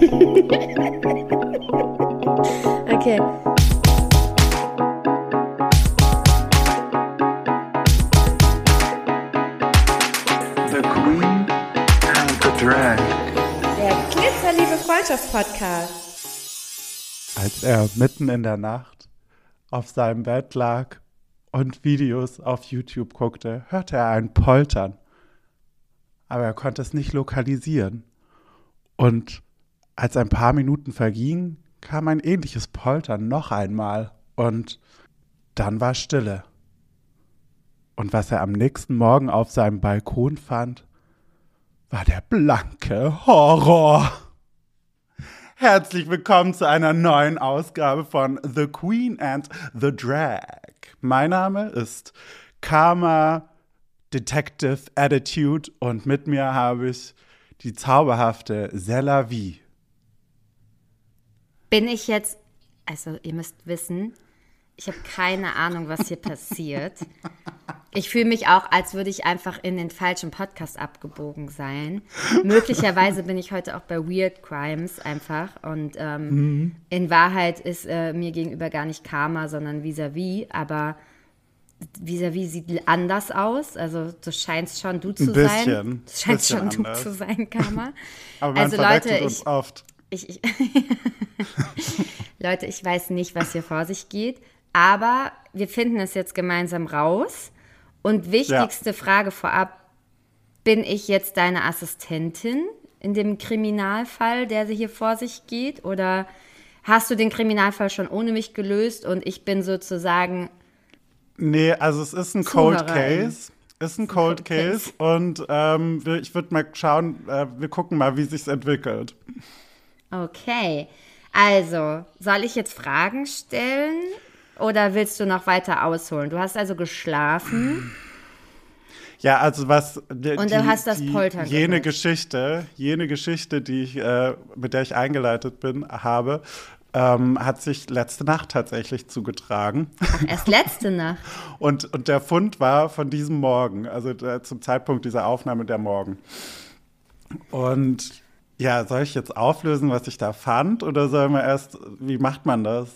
okay. The Queen and the Drag. Der Glitzerliebe Freundschaftspodcast. als er mitten in der Nacht auf seinem Bett lag und Videos auf YouTube guckte, hörte er ein Poltern. Aber er konnte es nicht lokalisieren. Und als ein paar Minuten vergingen, kam ein ähnliches Poltern noch einmal. Und dann war Stille. Und was er am nächsten Morgen auf seinem Balkon fand, war der blanke Horror. Herzlich willkommen zu einer neuen Ausgabe von The Queen and the Drag. Mein Name ist Karma Detective Attitude und mit mir habe ich die zauberhafte Selavi. Bin ich jetzt, also ihr müsst wissen, ich habe keine Ahnung, was hier passiert. Ich fühle mich auch, als würde ich einfach in den falschen Podcast abgebogen sein. Möglicherweise bin ich heute auch bei Weird Crimes einfach. Und ähm, in Wahrheit ist äh, mir gegenüber gar nicht Karma, sondern vis-à-vis. Aber vis-à-vis sieht anders aus. Also du scheinst schon du zu Ein sein. bisschen, Du scheinst bisschen schon anders. du zu sein, Karma. Aber man also Leute, uns ich, oft. Ich, ich Leute, ich weiß nicht, was hier vor sich geht, aber wir finden es jetzt gemeinsam raus. Und wichtigste Frage vorab, bin ich jetzt deine Assistentin in dem Kriminalfall, der hier vor sich geht? Oder hast du den Kriminalfall schon ohne mich gelöst und ich bin sozusagen, Nee, also es ist ein Cold Zuhörerin. Case. Ist ein Cold Cold Case. Case und ähm, ich würde mal schauen, äh, wir gucken mal, wie sich's entwickelt. Okay, also, soll ich jetzt Fragen stellen oder willst du noch weiter ausholen? Du hast also geschlafen. Ja, also was die, Und du hast das Poltern jene gehört. Geschichte, jene Geschichte, die ich äh, mit der ich eingeleitet bin, habe, ähm, hat sich letzte Nacht tatsächlich zugetragen. Erst letzte Nacht. Und, und der Fund war von diesem Morgen, also der, zum Zeitpunkt dieser Aufnahme der Morgen. Und ja, soll ich jetzt auflösen, was ich da fand? Oder soll man erst, wie macht man das?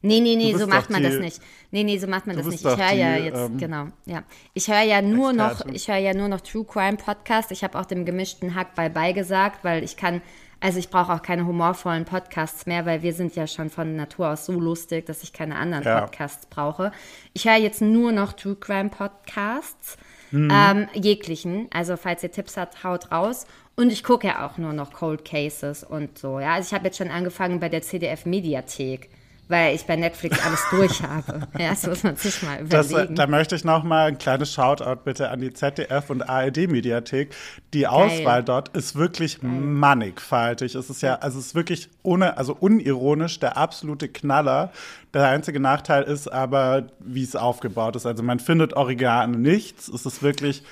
Nee, nee, nee, so macht man die- das nicht. Nee, nee, so macht man das nicht. Ich höre ja jetzt, ähm, genau, ja. Ich höre ja nur noch, Expertin. ich höre ja nur noch True Crime Podcast. Ich habe auch dem gemischten Hack bei beigesagt, weil ich kann, also ich brauche auch keine humorvollen Podcasts mehr, weil wir sind ja schon von Natur aus so lustig, dass ich keine anderen Ja. Podcasts brauche. Ich höre jetzt nur noch True Crime Podcasts. Mhm. Ähm, jeglichen. Also falls ihr Tipps habt, haut raus. Und ich gucke ja auch nur noch Cold Cases und so. Ja, also ich habe jetzt schon angefangen bei der CDF Mediathek, weil ich bei Netflix alles durch habe. Ja, das muss man sich mal Das, äh, überlegen. da möchte ich noch mal ein kleines Shoutout bitte an die ZDF und ARD-Mediathek. Die Auswahl dort ist wirklich mannigfaltig. Es ist ja, also es ist wirklich ohne, also unironisch der absolute Knaller. Der einzige Nachteil ist aber, wie es aufgebaut ist. Also man findet original nichts. Es ist wirklich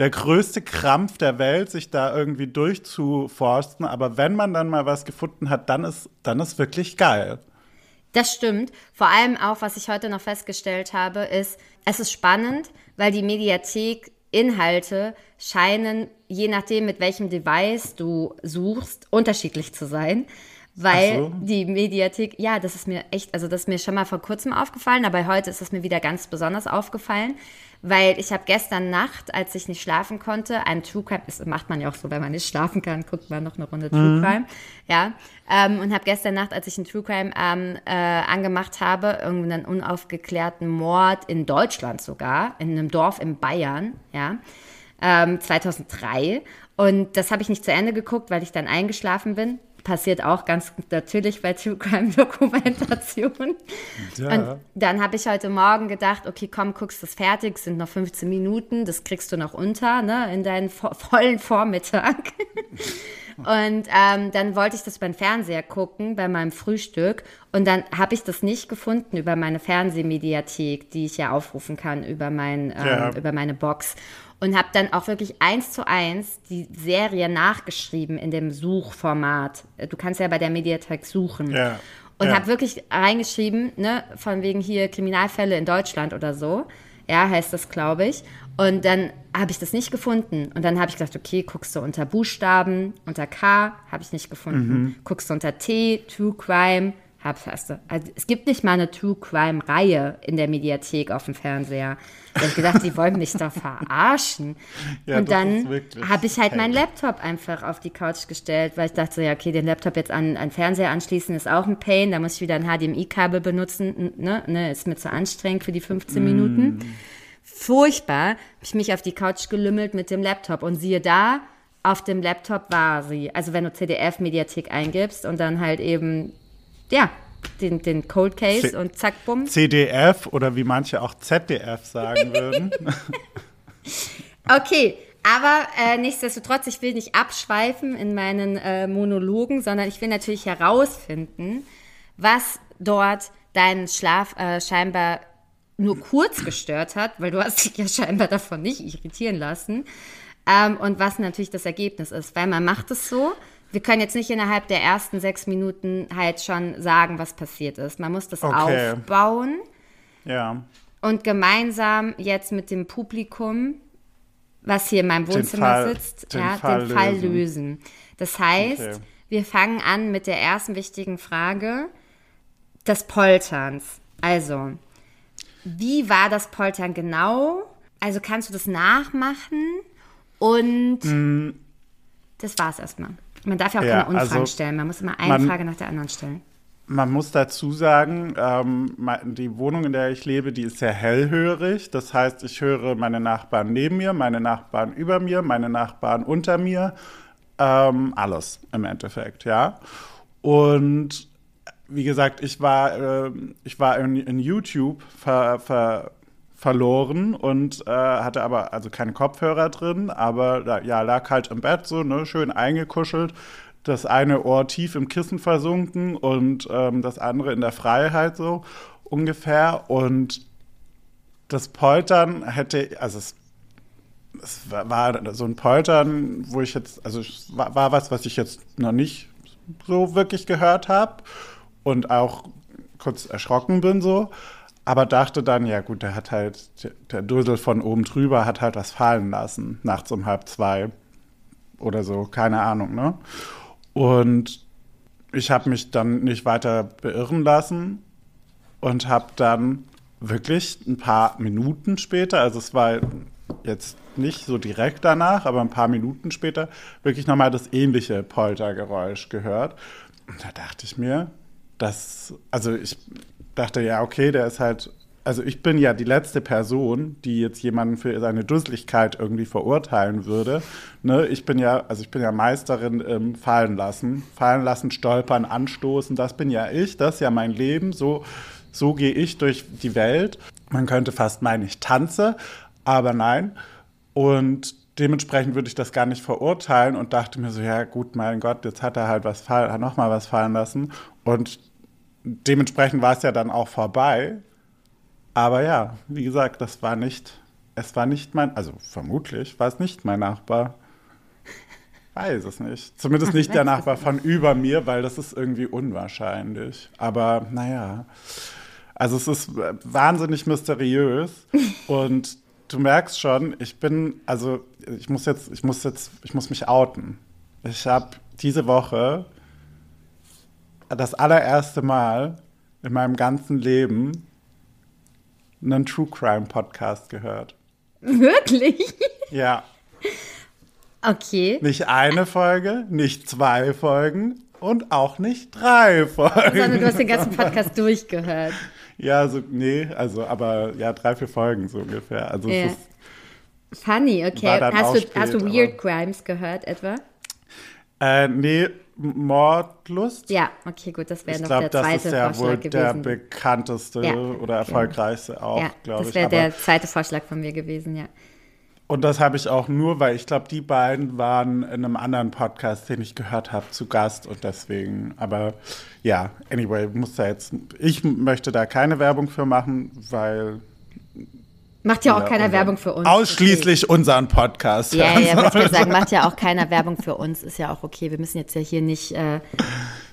der größte Krampf der Welt, sich da irgendwie durchzuforsten. Aber wenn man dann mal was gefunden hat, dann ist, dann ist wirklich geil. Das stimmt. Vor allem auch, was ich heute noch festgestellt habe, ist, es ist spannend, weil die Mediathek Inhalte scheinen, je nachdem, mit welchem Device du suchst, unterschiedlich zu sein. Weil so. die Mediathek, ja, das ist mir echt, also das ist mir schon mal vor kurzem aufgefallen, aber heute ist es mir wieder ganz besonders aufgefallen, weil ich habe gestern Nacht, als ich nicht schlafen konnte, ein True Crime, das macht man ja auch so, wenn man nicht schlafen kann, guckt man noch eine Runde True Crime, ja, ähm, und habe gestern Nacht, als ich einen True Crime ähm, äh, angemacht habe, irgendeinen unaufgeklärten Mord in Deutschland sogar, in einem Dorf in Bayern, ja, ähm, 2003. Und das habe ich nicht zu Ende geguckt, weil ich dann eingeschlafen bin. Passiert auch ganz natürlich bei True Crime Dokumentationen. Und dann habe ich heute Morgen gedacht, okay, komm, guckst das fertig, sind noch 15 Minuten, das kriegst du noch unter, ne, in deinen vo vollen Vormittag. Und ähm, dann wollte ich das beim Fernseher gucken, bei meinem Frühstück. Und dann habe ich das nicht gefunden über meine Fernsehmediathek, die ich ja aufrufen kann über, mein, ähm, Ja. über meine Box. Und habe dann auch wirklich eins zu eins die Serie nachgeschrieben in dem Suchformat. Du kannst ja bei der Mediathek suchen. Ja. Und Ja. habe wirklich reingeschrieben, ne, von wegen hier Kriminalfälle in Deutschland oder so. ja, heißt das, glaube ich. Und dann habe ich das nicht gefunden. Und dann habe ich gedacht, okay, guckst du unter Buchstaben, unter K, habe ich nicht gefunden. Guckst du unter T, True Crime, hab, hast du. Also, es gibt nicht mal eine True Crime Reihe in der Mediathek auf dem Fernseher. Da ich gedacht, die wollen mich doch verarschen. Ja, und dann habe ich halt meinen heavy. Laptop einfach auf die Couch gestellt, weil ich dachte so, ja, okay, den Laptop jetzt an einen Fernseher anschließen ist auch ein Pain. Da muss ich wieder ein HDMI-Kabel benutzen. Ne? Ne? Ist mir zu anstrengend für die 15 Minuten. Furchtbar. Habe ich mich auf die Couch gelümmelt mit dem Laptop. Und siehe da, auf dem Laptop war sie. Also wenn du CDF-Mediathek eingibst und dann halt eben, ja, den, den Cold Case C- und zack, bumm. CDF oder wie manche auch ZDF sagen würden. Okay, aber äh, nichtsdestotrotz, ich will nicht abschweifen in meinen äh, Monologen, sondern ich will natürlich herausfinden, was dort deinen Schlaf äh, scheinbar nur kurz gestört hat, weil du hast dich ja scheinbar davon nicht irritieren lassen. Ähm, und was natürlich das Ergebnis ist, weil man macht es so. Wir können jetzt nicht innerhalb der ersten sechs Minuten halt schon sagen, was passiert ist. Man muss das Okay. aufbauen ja. und gemeinsam jetzt mit dem Publikum, was hier in meinem Wohnzimmer Fall- sitzt, den ja, Fall den Fall lösen. lösen. Das heißt, Okay. wir fangen an mit der ersten wichtigen Frage des Polterns. Also, wie war das Poltern genau? Also kannst du das nachmachen? Und das war's erstmal. Man darf ja auch. Ja, keine Unfragen also stellen. Man muss immer eine man- Frage nach der anderen stellen. Man muss dazu sagen, ähm, die Wohnung, in der ich lebe, die ist sehr hellhörig. Das heißt, ich höre meine Nachbarn neben mir, meine Nachbarn über mir, meine Nachbarn unter mir. Ähm, alles im Endeffekt, ja. Und wie gesagt, ich war, ähm, ich war in, in YouTube ver, ver, verloren und äh, hatte aber also keine Kopfhörer drin, aber ja, lag halt im Bett so, ne, schön eingekuschelt. Das eine Ohr tief im Kissen versunken und ähm, das andere in der Freiheit so ungefähr. Und das Poltern hätte, also es es war, war so ein Poltern, wo ich jetzt, also es war, war was, was ich jetzt noch nicht so wirklich gehört habe und auch kurz erschrocken bin so, aber dachte dann, ja gut, der hat halt, der, Dussel von oben drüber hat halt was fallen lassen, nachts um halb zwei oder so, keine Ahnung, ne? Und ich habe mich dann nicht weiter beirren lassen und habe dann wirklich ein paar Minuten später, also es war jetzt nicht so direkt danach, aber ein paar Minuten später, wirklich nochmal das ähnliche Poltergeräusch gehört. Und da dachte ich mir, dass, also ich dachte, ja, okay, der ist halt, also ich bin ja die letzte Person, die jetzt jemanden für seine Dusseligkeit irgendwie verurteilen würde. Ne? Ich bin ja, also ich bin ja Meisterin im Fallen lassen. Fallen lassen, stolpern, anstoßen, das bin ja ich, das ist ja mein Leben, so, so gehe ich durch die Welt. Man könnte fast meinen, ich tanze, aber nein. Und dementsprechend würde ich das gar nicht verurteilen und dachte mir so, ja gut, mein Gott, jetzt hat er halt was fall, hat noch mal was fallen lassen und dementsprechend war es ja dann auch vorbei. Aber ja, wie gesagt, das war nicht, es war nicht mein, also vermutlich war es nicht mein Nachbar. Weiß es nicht. Zumindest nicht der Nachbar von über mir, weil das ist irgendwie unwahrscheinlich. Aber naja, also es ist äh, wahnsinnig mysteriös und du merkst schon, ich bin, also ich muss jetzt, ich muss jetzt, ich muss mich outen. Ich habe diese Woche das allererste Mal in meinem ganzen Leben einen True Crime Podcast gehört. Wirklich? Ja, Okay. nicht eine Folge, nicht zwei Folgen und auch nicht drei Folgen. Sondern du hast den ganzen Podcast durchgehört. Ja, so, nee, also, aber ja, drei, vier Folgen so ungefähr. Also, ist, Funny, okay. Hast du, spät, hast du Weird Crimes gehört etwa? äh, nee, Mordlust. Ja, okay, gut, das wäre Ich noch glaube, der das zweite ist ja wohl Vorschlag der gewesen. bekannteste Ja, oder erfolgreichste auch, ja, glaube das ich. wäre Aber, der zweite Vorschlag von mir gewesen, ja. und das habe ich auch nur, weil ich glaube, die beiden waren in einem anderen Podcast, den ich gehört habe, zu Gast und deswegen, aber ja, anyway, muss da jetzt, ich möchte da keine Werbung für machen, weil Macht ja auch Ja, keiner Werbung für uns. Ausschließlich unseren Podcast. Okay. Ja, hören ja, wollte ich sagen, macht ja auch keiner Werbung für uns, ist ja auch okay. Wir müssen jetzt ja hier nicht äh,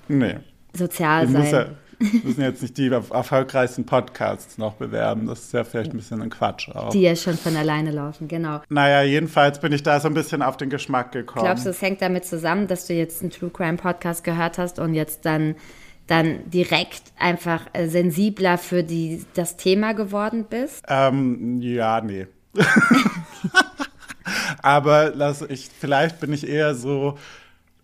Nee. sozial Ich muss, ja, sein. Wir müssen jetzt nicht die er- erfolgreichsten Podcasts noch bewerben. Das ist ja vielleicht ein bisschen ein Quatsch auch. Die ja schon von alleine laufen, genau. naja, jedenfalls bin ich da so ein bisschen auf den Geschmack gekommen. Glaubst du, es hängt damit zusammen, dass du jetzt einen True Crime Podcast gehört hast und jetzt dann, dann direkt einfach äh, sensibler für die, das Thema geworden bist? Ähm, ja, nee. Aber lass ich, vielleicht bin ich eher so,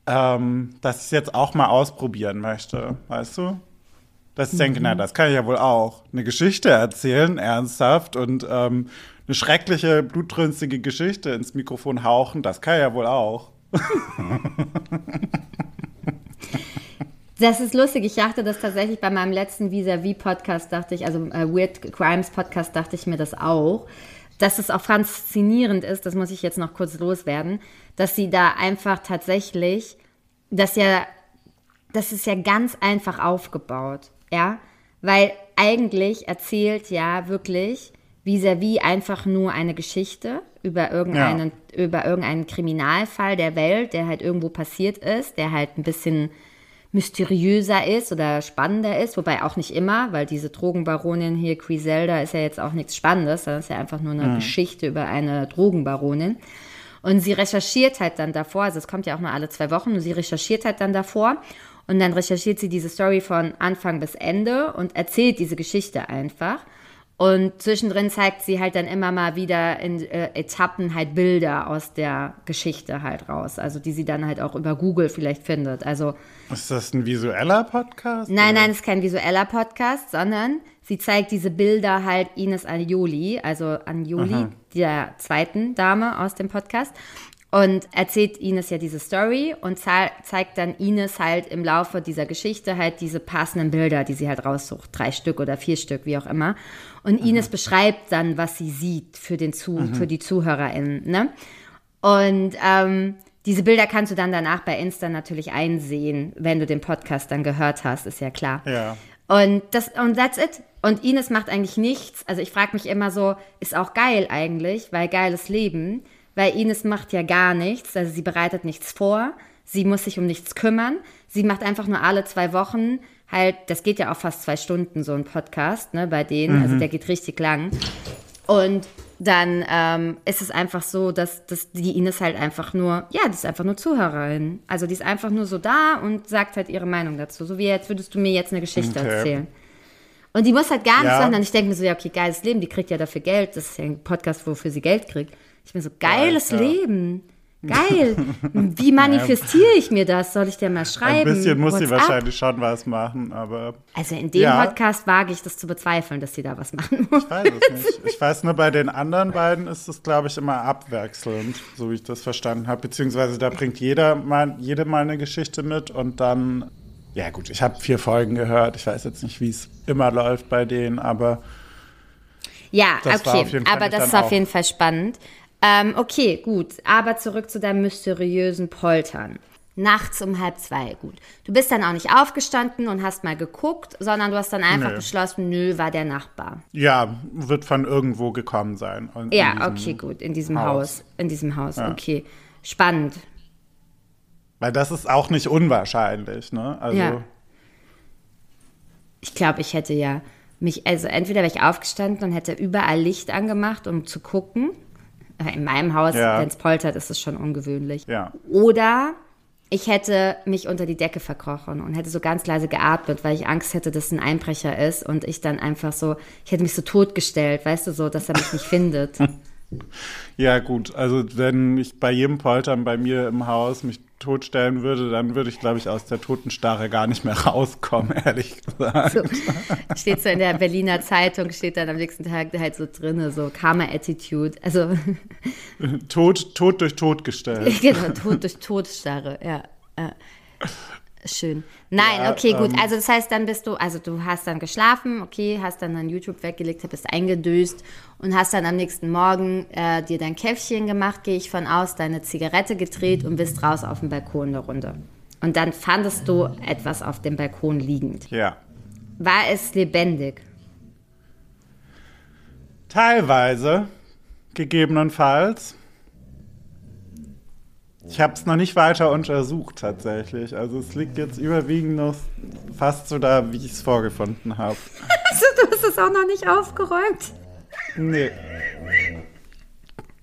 ähm, dass ich es jetzt auch mal ausprobieren möchte, weißt du? Dass ich denke, na, das kann ich ja wohl auch. Eine Geschichte erzählen, ernsthaft, und ähm, eine schreckliche, blutrünstige Geschichte ins Mikrofon hauchen, das kann ich ja wohl auch. Das ist lustig. Ich dachte das tatsächlich bei meinem letzten Vis-a-vis-Podcast, dachte ich, also äh, Weird Crimes Podcast, dachte ich mir das auch. Dass es auch faszinierend ist, das muss ich jetzt noch kurz loswerden, dass sie da einfach tatsächlich, das ja, das ist ja ganz einfach aufgebaut, ja, weil eigentlich erzählt ja wirklich vis-à-vis einfach nur eine Geschichte über irgendeinen, über irgendeinen Kriminalfall der Welt, der halt irgendwo passiert ist, der halt ein bisschen mysteriöser ist oder spannender ist, wobei auch nicht immer, weil diese Drogenbaronin hier, Griselda, ist ja jetzt auch nichts Spannendes, das ist ja einfach nur eine Geschichte über eine Drogenbaronin. Und sie recherchiert halt dann davor, also es kommt ja auch nur alle zwei Wochen, und sie recherchiert halt dann davor und dann recherchiert sie diese Story von Anfang bis Ende und erzählt diese Geschichte einfach. Und zwischendrin zeigt sie halt dann immer mal wieder in äh, Etappen halt Bilder aus der Geschichte halt raus. Also die sie dann halt auch über Google vielleicht findet. Also Ist das ein visueller Podcast? nein, oder? nein, es ist kein visueller Podcast, sondern sie zeigt diese Bilder halt Ines Anjoli, also Anjoli, der zweiten Dame aus dem Podcast. Und erzählt Ines ja diese Story und zei- zeigt dann Ines halt im Laufe dieser Geschichte halt diese passenden Bilder, die sie halt raussucht. Drei Stück oder vier Stück, wie auch immer. Und Ines beschreibt dann, was sie sieht für, den Zu für die ZuhörerInnen. Ne? Und ähm, diese Bilder kannst du dann danach bei Insta natürlich einsehen, wenn du den Podcast dann gehört hast, ist ja klar. Ja. Und das und that's it. Und Ines macht eigentlich nichts. Also ich frage mich immer so, ist auch geil eigentlich, weil geiles Leben, weil Ines macht ja gar nichts, also sie bereitet nichts vor, sie muss sich um nichts kümmern, sie macht einfach nur alle zwei Wochen halt, das geht ja auch fast zwei Stunden so ein Podcast, ne, bei denen, also der geht richtig lang. Und dann ähm, ist es einfach so, dass, dass die Ines halt einfach nur, ja, die ist einfach nur Zuhörerin. Also die ist einfach nur so da und sagt halt ihre Meinung dazu. So wie jetzt würdest du mir jetzt eine Geschichte Okay. erzählen. Und die muss halt gar nichts Ja. machen. Und ich denke mir so, ja, okay, geiles Leben, die kriegt ja dafür Geld. Das ist ja ein Podcast, wofür sie Geld kriegt. Ich bin so, geiles ja. Leben. Geil. Wie manifestiere ich mir das? Soll ich dir mal schreiben? Ein bisschen muss sie wahrscheinlich schon was machen, aber Also in dem Ja. Podcast wage ich das zu bezweifeln, dass sie da was machen muss. ich weiß es nicht. Ich weiß nur, bei den anderen beiden ist es, glaube ich, immer abwechselnd, so wie ich das verstanden habe. Beziehungsweise da bringt jeder mal, jede mal eine Geschichte mit und dann, ja gut, ich habe vier Folgen gehört. Ich weiß jetzt nicht, wie es immer läuft bei denen, aber Ja, Das okay, aber das ist auf jeden Fall spannend. Ähm, okay, gut, aber zurück zu deinem mysteriösen Poltern. Nachts um halb zwei, gut. Du bist dann auch nicht aufgestanden und hast mal geguckt, sondern du hast dann einfach Nö. beschlossen, nö, war der Nachbar. ja, wird von irgendwo gekommen sein. In Ja, diesem- okay, gut, in diesem Haus. Haus. In diesem Haus, Ja. okay. Spannend. Weil das ist auch nicht unwahrscheinlich, ne? Also, Ja. Ich glaube, ich hätte ja mich, also entweder wäre ich aufgestanden und hätte überall Licht angemacht, um zu gucken. Äh, In meinem Haus, Ja. wenn es poltert, ist es schon ungewöhnlich. Ja. Oder ich hätte mich unter die Decke verkrochen und hätte so ganz leise geatmet, weil ich Angst hätte, dass ein Einbrecher ist und ich dann einfach so, ich hätte mich so totgestellt, weißt du, so, dass er mich nicht findet. Ja, gut. Also, wenn ich bei jedem Poltern bei mir im Haus mich totstellen würde, dann würde ich, glaube ich, aus der Totenstarre gar nicht mehr rauskommen, ehrlich gesagt. So, steht so in der Berliner Zeitung, steht dann am nächsten Tag halt so drinne, so Karma-Attitude. Also, Tod, Tod durch Tod gestellt. genau, Tod durch Todstarre, ja. Schön. Nein, Ja, okay, gut. ähm, Also das heißt, dann bist du, also du hast dann geschlafen, okay, hast dann dein YouTube weggelegt, bist eingedöst und hast dann am nächsten Morgen äh, dir dein Käffchen gemacht, gehe ich von aus, deine Zigarette gedreht und bist raus auf dem Balkon eine Runde. Und dann fandest du etwas auf dem Balkon liegend. Ja. War es lebendig? Teilweise, gegebenenfalls. Ich habe es noch nicht weiter untersucht tatsächlich. Also es liegt jetzt überwiegend noch fast so da, wie ich es vorgefunden habe. Also, du hast es auch noch nicht aufgeräumt. Nee.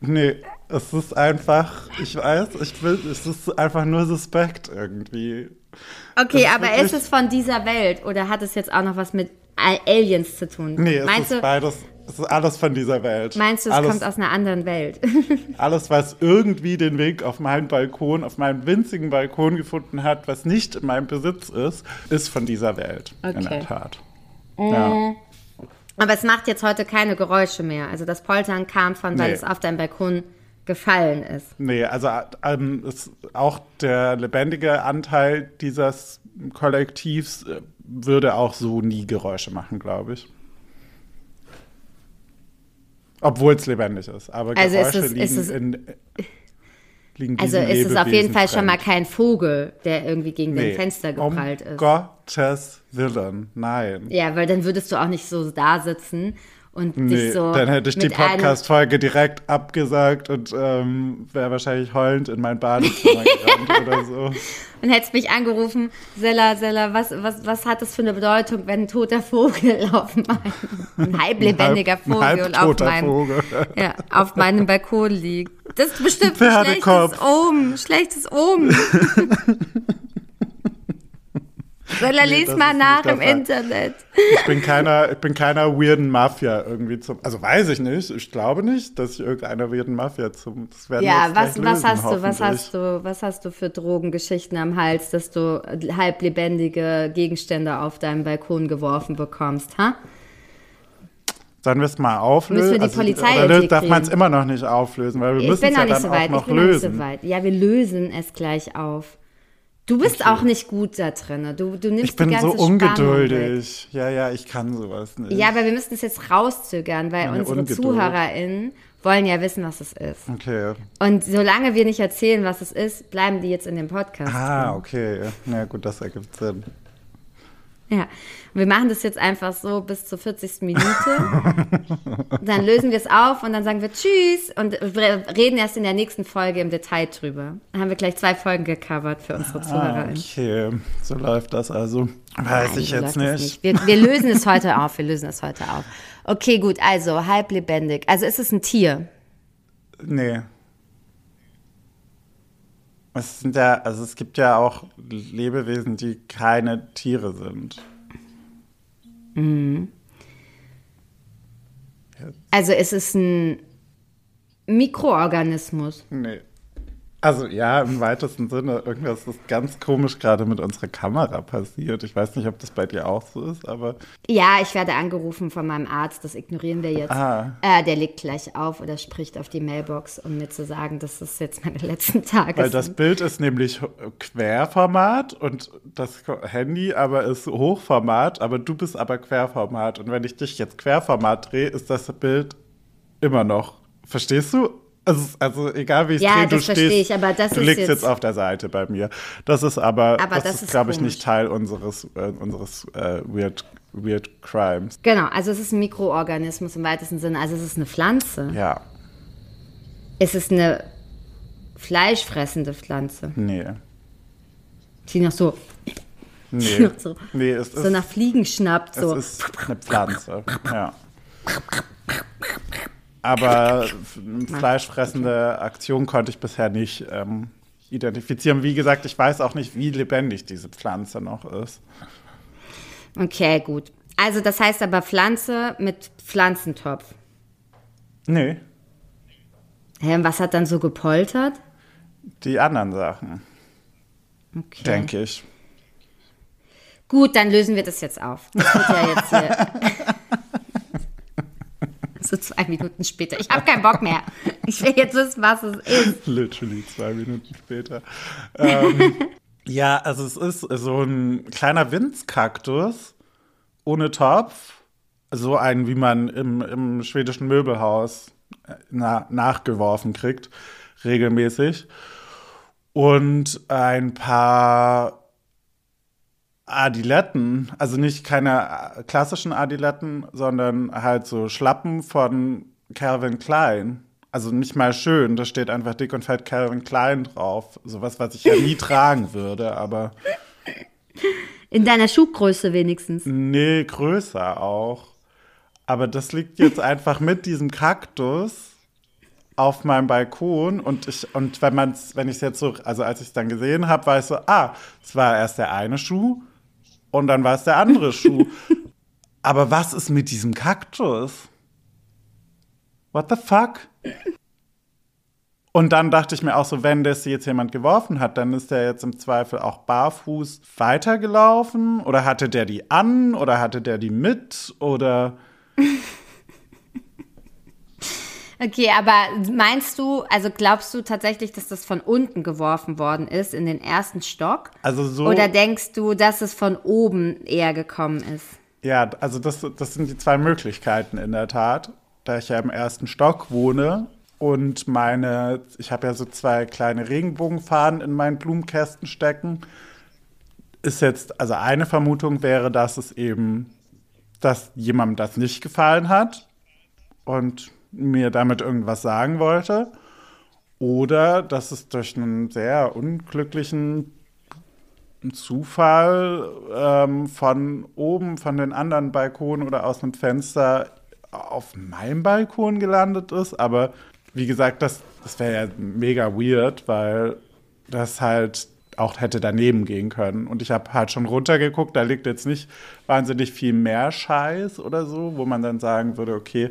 Nee, es ist einfach, ich weiß, ich will, es ist einfach nur suspekt irgendwie. Okay, ist aber ist es von dieser Welt oder hat es jetzt auch noch was mit Aliens zu tun? Nee, es meinst, ist beides, es ist alles von dieser Welt. meinst du, es alles, kommt aus einer anderen Welt? Alles, was irgendwie den Weg auf meinen Balkon, auf meinen winzigen Balkon gefunden hat, was nicht in meinem Besitz ist, ist von dieser Welt. In Okay. der Tat. Ja. aber es macht jetzt heute keine Geräusche mehr. Also das Poltern kam von, weil Nee. es auf deinem Balkon gefallen ist. Nee, also ähm, ist auch der lebendige Anteil dieses Kollektivs äh, würde auch so nie Geräusche machen, glaube ich. Obwohl es lebendig ist. Aber Also ist Geräusche es- liegen ist es- in. Liegen Also ist es auf jeden Lebewesen Fall schon mal kein Vogel, der irgendwie gegen Nee, dein Fenster geprallt um ist. Gottes Willen, nein. Ja, weil dann würdest du auch nicht so da sitzen und Nee, dich so. dann hätte ich die Podcast-Folge direkt abgesagt und ähm, wäre wahrscheinlich heulend in mein Badezimmer gerannt oder so. Und hättest mich angerufen, Sella, Sella, was, was, was hat das für eine Bedeutung, wenn ein toter Vogel auf meinem, ein halblebendiger Ein halb- Vogel ein auf meinem, Vogel. Ja, auf meinem Balkon liegt. Das ist bestimmt ein schlechtes. Omen, schlechtes Omen. Sella, Nee, lies das mal nach im. Internet. Ich bin keiner, ich bin keiner weirden Mafia irgendwie zum. Also weiß ich nicht. Ich glaube nicht, dass ich irgendeiner weirden Mafia zum. Ja, was, gleich was lösen, hast du, was hast du, was hast du für Drogengeschichten am Hals, dass du halblebendige Gegenstände auf deinem Balkon geworfen bekommst, ha? Sollen wir es mal auflösen? Müssen wir die Polizei oder darf man es immer noch nicht auflösen, weil wir Ich müssen bin es noch ja nicht dann so auch weit, ich noch bin noch nicht lösen. so weit. Ja, wir lösen es gleich auf. Du bist auch nicht gut da drin. Du, du nimmst Ich bin die ganze so ungeduldig. Ja, ja, ich kann sowas nicht. Ja, aber wir müssen es jetzt rauszögern, weil Meine unsere Ungeduld. ZuhörerInnen wollen ja wissen, was es ist. Okay. Und solange wir nicht erzählen, was es ist, bleiben die jetzt in dem Podcast. Ah, okay. Na gut, das ergibt Sinn. Ja, wir machen das jetzt einfach so bis zur 40. Minute. dann lösen wir es auf und dann sagen wir Tschüss und reden erst in der nächsten Folge im Detail drüber. Dann haben wir gleich zwei Folgen gecovert für unsere Ah, ZuhörerInnen. okay. So läuft das also. Weiß Nein, ich so jetzt es nicht. Wir, wir lösen es heute auf. Wir lösen es heute auf. Okay, gut. Also halblebendig. Also ist es ein Tier? Nee. Es sind ja, also es gibt ja auch Lebewesen, die keine Tiere sind. Also ist es ein Mikroorganismus? Nee. Also ja, im weitesten Sinne, irgendwas ist ganz komisch gerade mit unserer Kamera passiert. Ich weiß nicht, ob das bei dir auch so ist, aber Ja, ich werde angerufen von meinem Arzt. Das ignorieren wir jetzt. Ah. Äh, der legt gleich auf oder spricht auf die Mailbox, um mir zu sagen, dass es jetzt meine letzten Tage weil das. Bild ist nämlich Querformat und das Handy aber ist Hochformat, aber du bist aber Querformat. Und wenn ich dich jetzt Querformat drehe, ist das Bild immer noch. Verstehst du? Also, also egal wie ich Ja, drehe, du stehst, ich, aber das du ist liegst jetzt- jetzt auf der Seite bei mir. Das ist aber, Aber das, das ist, ist glaube ich, nicht Teil unseres, äh, unseres äh, Weird, Weird Crimes. Genau, also es ist ein Mikroorganismus im weitesten Sinne. Also es ist eine Pflanze. Ja, Es ist eine fleischfressende Pflanze, nee. die noch so, Nee, so, nee es so ist, nach Fliegen schnappt. So. es ist eine Pflanze. Ja. Aber eine fleischfressende Aktion konnte ich bisher nicht ähm, identifizieren. Wie gesagt, ich weiß auch nicht, wie lebendig diese Pflanze noch ist. Okay, gut. Also das heißt aber Pflanze mit Pflanzentopf. Nee, Hä, und was hat dann so gepoltert? die anderen Sachen, Okay. denke ich. Gut, dann lösen wir das jetzt auf. Das wird ja jetzt hier. so zwei Minuten später. Ich habe keinen Bock mehr. Ich will jetzt wissen, was es ist. Literally zwei Minuten später. ähm, ja, also es ist so ein kleiner Winzkaktus ohne Topf. So einen, wie man im, im schwedischen Möbelhaus äh, na, nachgeworfen kriegt, regelmäßig. Und ein paar Adiletten, also nicht keine äh, klassischen Adiletten, sondern halt so Schlappen von Calvin Klein. Also nicht mal schön, da steht einfach dick und fett Calvin Klein drauf. Sowas, was ich ja nie tragen würde, aber In deiner Schuhgröße wenigstens. nee, größer auch. Aber das liegt jetzt einfach mit diesem Kaktus auf meinem Balkon und ich und wenn man's, wenn ich es jetzt so, also als ich es dann gesehen habe, war ich so, ah, es war erst der eine Schuh und dann war es der andere Schuh. Aber was ist mit diesem Kaktus? What the fuck? Und dann dachte ich mir auch so, wenn das jetzt jemand geworfen hat, dann ist der jetzt im Zweifel auch barfuß weitergelaufen oder hatte der die an oder hatte der die mit oder Okay, aber meinst du, also glaubst du tatsächlich, dass das von unten geworfen worden ist in den ersten Stock? also so Oder denkst du, dass es von oben eher gekommen ist? Ja, also das, das sind die zwei Möglichkeiten in der Tat. Da ich ja im ersten Stock wohne und meine, ich habe ja so zwei kleine Regenbogenfahnen in meinen Blumenkästen stecken, ist jetzt, also eine Vermutung wäre, dass es eben, dass jemandem das nicht gefallen hat und mir damit irgendwas sagen wollte. Oder dass es durch einen sehr unglücklichen Zufall ähm, von oben, von den anderen Balkonen oder aus einem Fenster auf meinem Balkon gelandet ist. Aber wie gesagt, das, das wäre ja mega weird, weil das halt auch hätte daneben gehen können. Und ich habe halt schon runtergeguckt, da liegt jetzt nicht wahnsinnig viel mehr Scheiß oder so, wo man dann sagen würde, okay,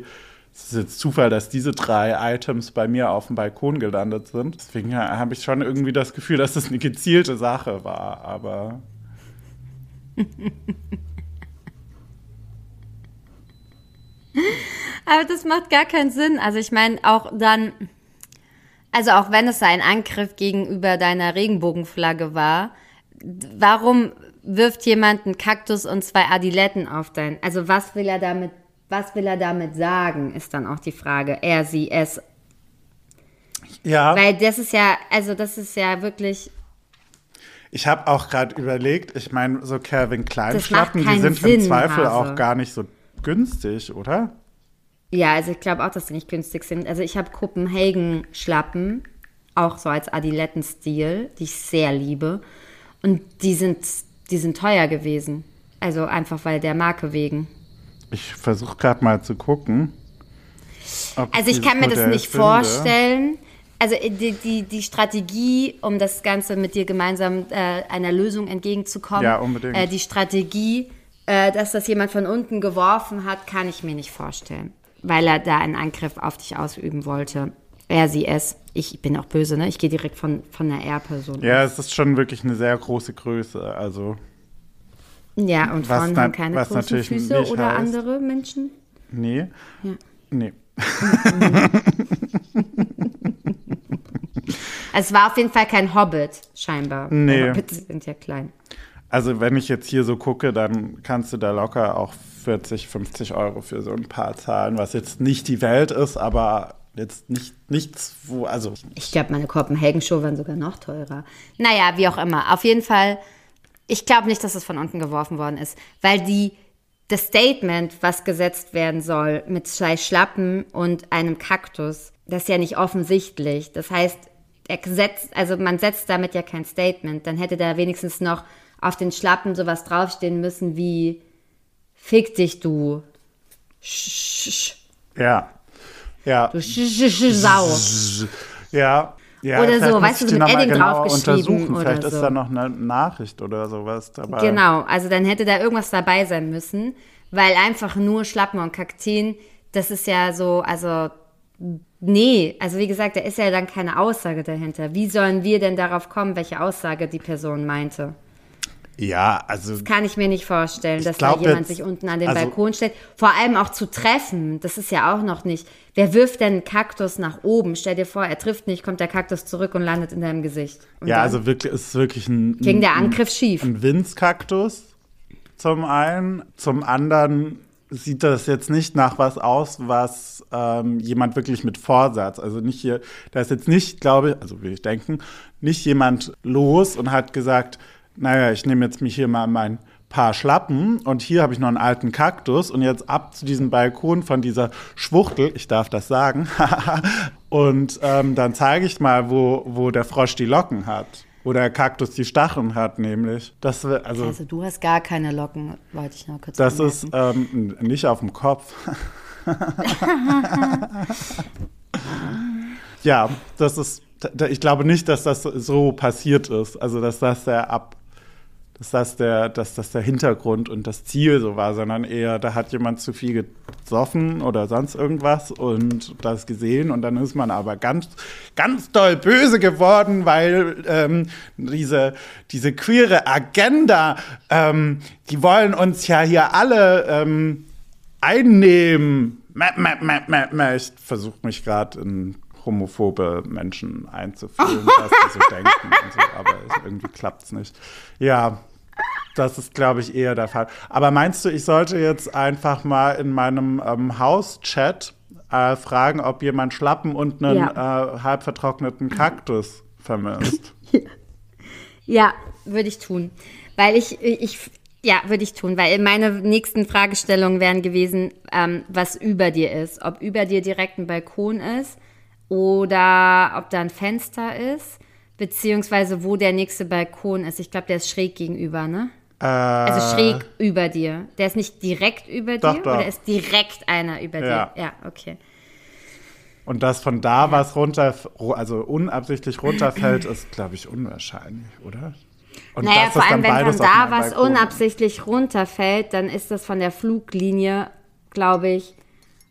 es ist jetzt Zufall, dass diese drei Items bei mir auf dem Balkon gelandet sind. Deswegen habe ich schon irgendwie das Gefühl, dass das eine gezielte Sache war. Aber Aber das macht gar keinen Sinn. Also ich meine, auch dann, also auch wenn es ein Angriff gegenüber deiner Regenbogenflagge war, warum wirft jemand einen Kaktus und zwei Adiletten auf dein, also was will er damit, was will er damit sagen, ist dann auch die Frage. Er, sie, es. ja, Weil das ist ja, also das ist ja wirklich, ich habe auch gerade überlegt, ich meine, so Calvin Klein Schlappen, die sind Sinn, im Zweifel Hase. auch gar nicht so günstig, oder? ja, also ich glaube auch, dass sie nicht günstig sind. Also ich habe Copenhagen-Schlappen, auch so als Adiletten-Stil, die ich sehr liebe. Und die sind, die sind teuer gewesen. Also einfach weil der Marke wegen. Ich versuche gerade mal zu gucken. Also ich kann mir das Modell nicht finde. vorstellen. Also äh, die, die, die Strategie, um das Ganze mit dir gemeinsam äh, einer Lösung entgegenzukommen, Ja, unbedingt. Äh, die Strategie, äh, dass das jemand von unten geworfen hat, kann ich mir nicht vorstellen. Weil er da einen Angriff auf dich ausüben wollte. Er, sie, es. Ich bin auch böse, ne? Ich gehe direkt von, von der R-Person. Ja, es ist schon wirklich eine sehr große Größe. Also, Ja, und Was Frauen na- haben keine großen natürlich Füße nicht oder heißt- andere Menschen. nee. Nee. Es war auf jeden Fall kein Hobbit, scheinbar. Nee. Hobbits sind ja klein. Also, wenn ich jetzt hier so gucke, dann kannst du da locker auch 40, 50 Euro für so ein Paar zahlen, was jetzt nicht die Welt ist, aber jetzt nicht nichts, wo, also Ich glaube, meine Copenhagen-Show waren sogar noch teurer. Naja, wie auch immer. Auf jeden Fall, ich glaube nicht, dass es von unten geworfen worden ist, weil die, das Statement, was gesetzt werden soll mit zwei Schlappen und einem Kaktus, das ist ja nicht offensichtlich. Das heißt, er setzt, also man setzt damit ja kein Statement. Dann hätte da wenigstens noch auf den Schlappen sowas draufstehen müssen wie Fick dich, du. Sch, sch, sch, ja. Ja. du Sau. Ja. Ja Oder so, weißt du, so mit Edding genau draufgeschrieben oder Vielleicht so. ist da noch eine Nachricht oder sowas dabei. Genau, also dann hätte da irgendwas dabei sein müssen, weil einfach nur Schlappen und Kakteen, das ist ja so, also nee, also wie gesagt, da ist ja dann keine Aussage dahinter. Wie sollen wir denn darauf kommen, welche Aussage die Person meinte? Ja, also Kann ich mir nicht vorstellen, dass glaub da jemand jetzt- sich unten an den also- Balkon stellt. Vor allem auch zu treffen, das ist ja auch noch nicht. Wer wirft denn einen Kaktus nach oben? Stell dir vor, er trifft nicht, kommt der Kaktus zurück und landet in deinem Gesicht. Und ja, also wirklich, es ist wirklich ein, ging der ein, Angriff schief. ein Winzkaktus zum einen. Zum anderen sieht das jetzt nicht nach was aus, was ähm, jemand wirklich mit Vorsatz, also nicht hier, da ist jetzt nicht, glaube ich, also will ich denken, nicht jemand los und hat gesagt, naja, ich nehme jetzt mich hier mal mein paar Schlappen und hier habe ich noch einen alten Kaktus und jetzt ab zu diesem Balkon von dieser Schwuchtel, ich darf das sagen, Und ähm, dann zeige ich mal, wo, wo der Frosch die Locken hat. Wo der Kaktus die Stacheln hat, nämlich. Das, also, Also du hast gar keine Locken, wollte ich noch kurz das anmerken. ist ähm, nicht auf dem Kopf. ja, das ist. Ich glaube nicht, dass das so passiert ist. Also, dass das der Ab. Dass das, der, dass das der Hintergrund und das Ziel so war, sondern eher, da hat jemand zu viel gesoffen oder sonst irgendwas und das gesehen und dann ist man aber ganz, ganz doll böse geworden, weil ähm, diese, diese queere Agenda, ähm, die wollen uns ja hier alle ähm, einnehmen. Ich versuche mich gerade in homophobe Menschen einzufühlen, was die so denken und so, aber irgendwie klappt es nicht. Ja, das ist, glaube ich, eher der Fall. Aber meinst du, ich sollte jetzt einfach mal in meinem ähm, Hauschat äh, fragen, ob jemand Schlappen und einen Ja. äh, halb vertrockneten Kaktus vermisst? Ja, würde ich tun. Weil ich, ich, ja, würde ich tun, weil meine nächsten Fragestellungen wären gewesen, ähm, was über dir ist. Ob über dir direkt ein Balkon ist oder ob da ein Fenster ist, beziehungsweise wo der nächste Balkon ist. Ich glaube, der ist schräg gegenüber, ne? Also schräg über dir. Der ist nicht direkt über Doch, dir doch. oder ist direkt einer über Ja. dir? Ja, okay. Und dass von da was runter, also unabsichtlich runterfällt, ist, glaube ich, unwahrscheinlich, oder? Und Naja, vor allem, wenn von da was Balkon- unabsichtlich runterfällt, dann ist das von der Fluglinie, glaube ich,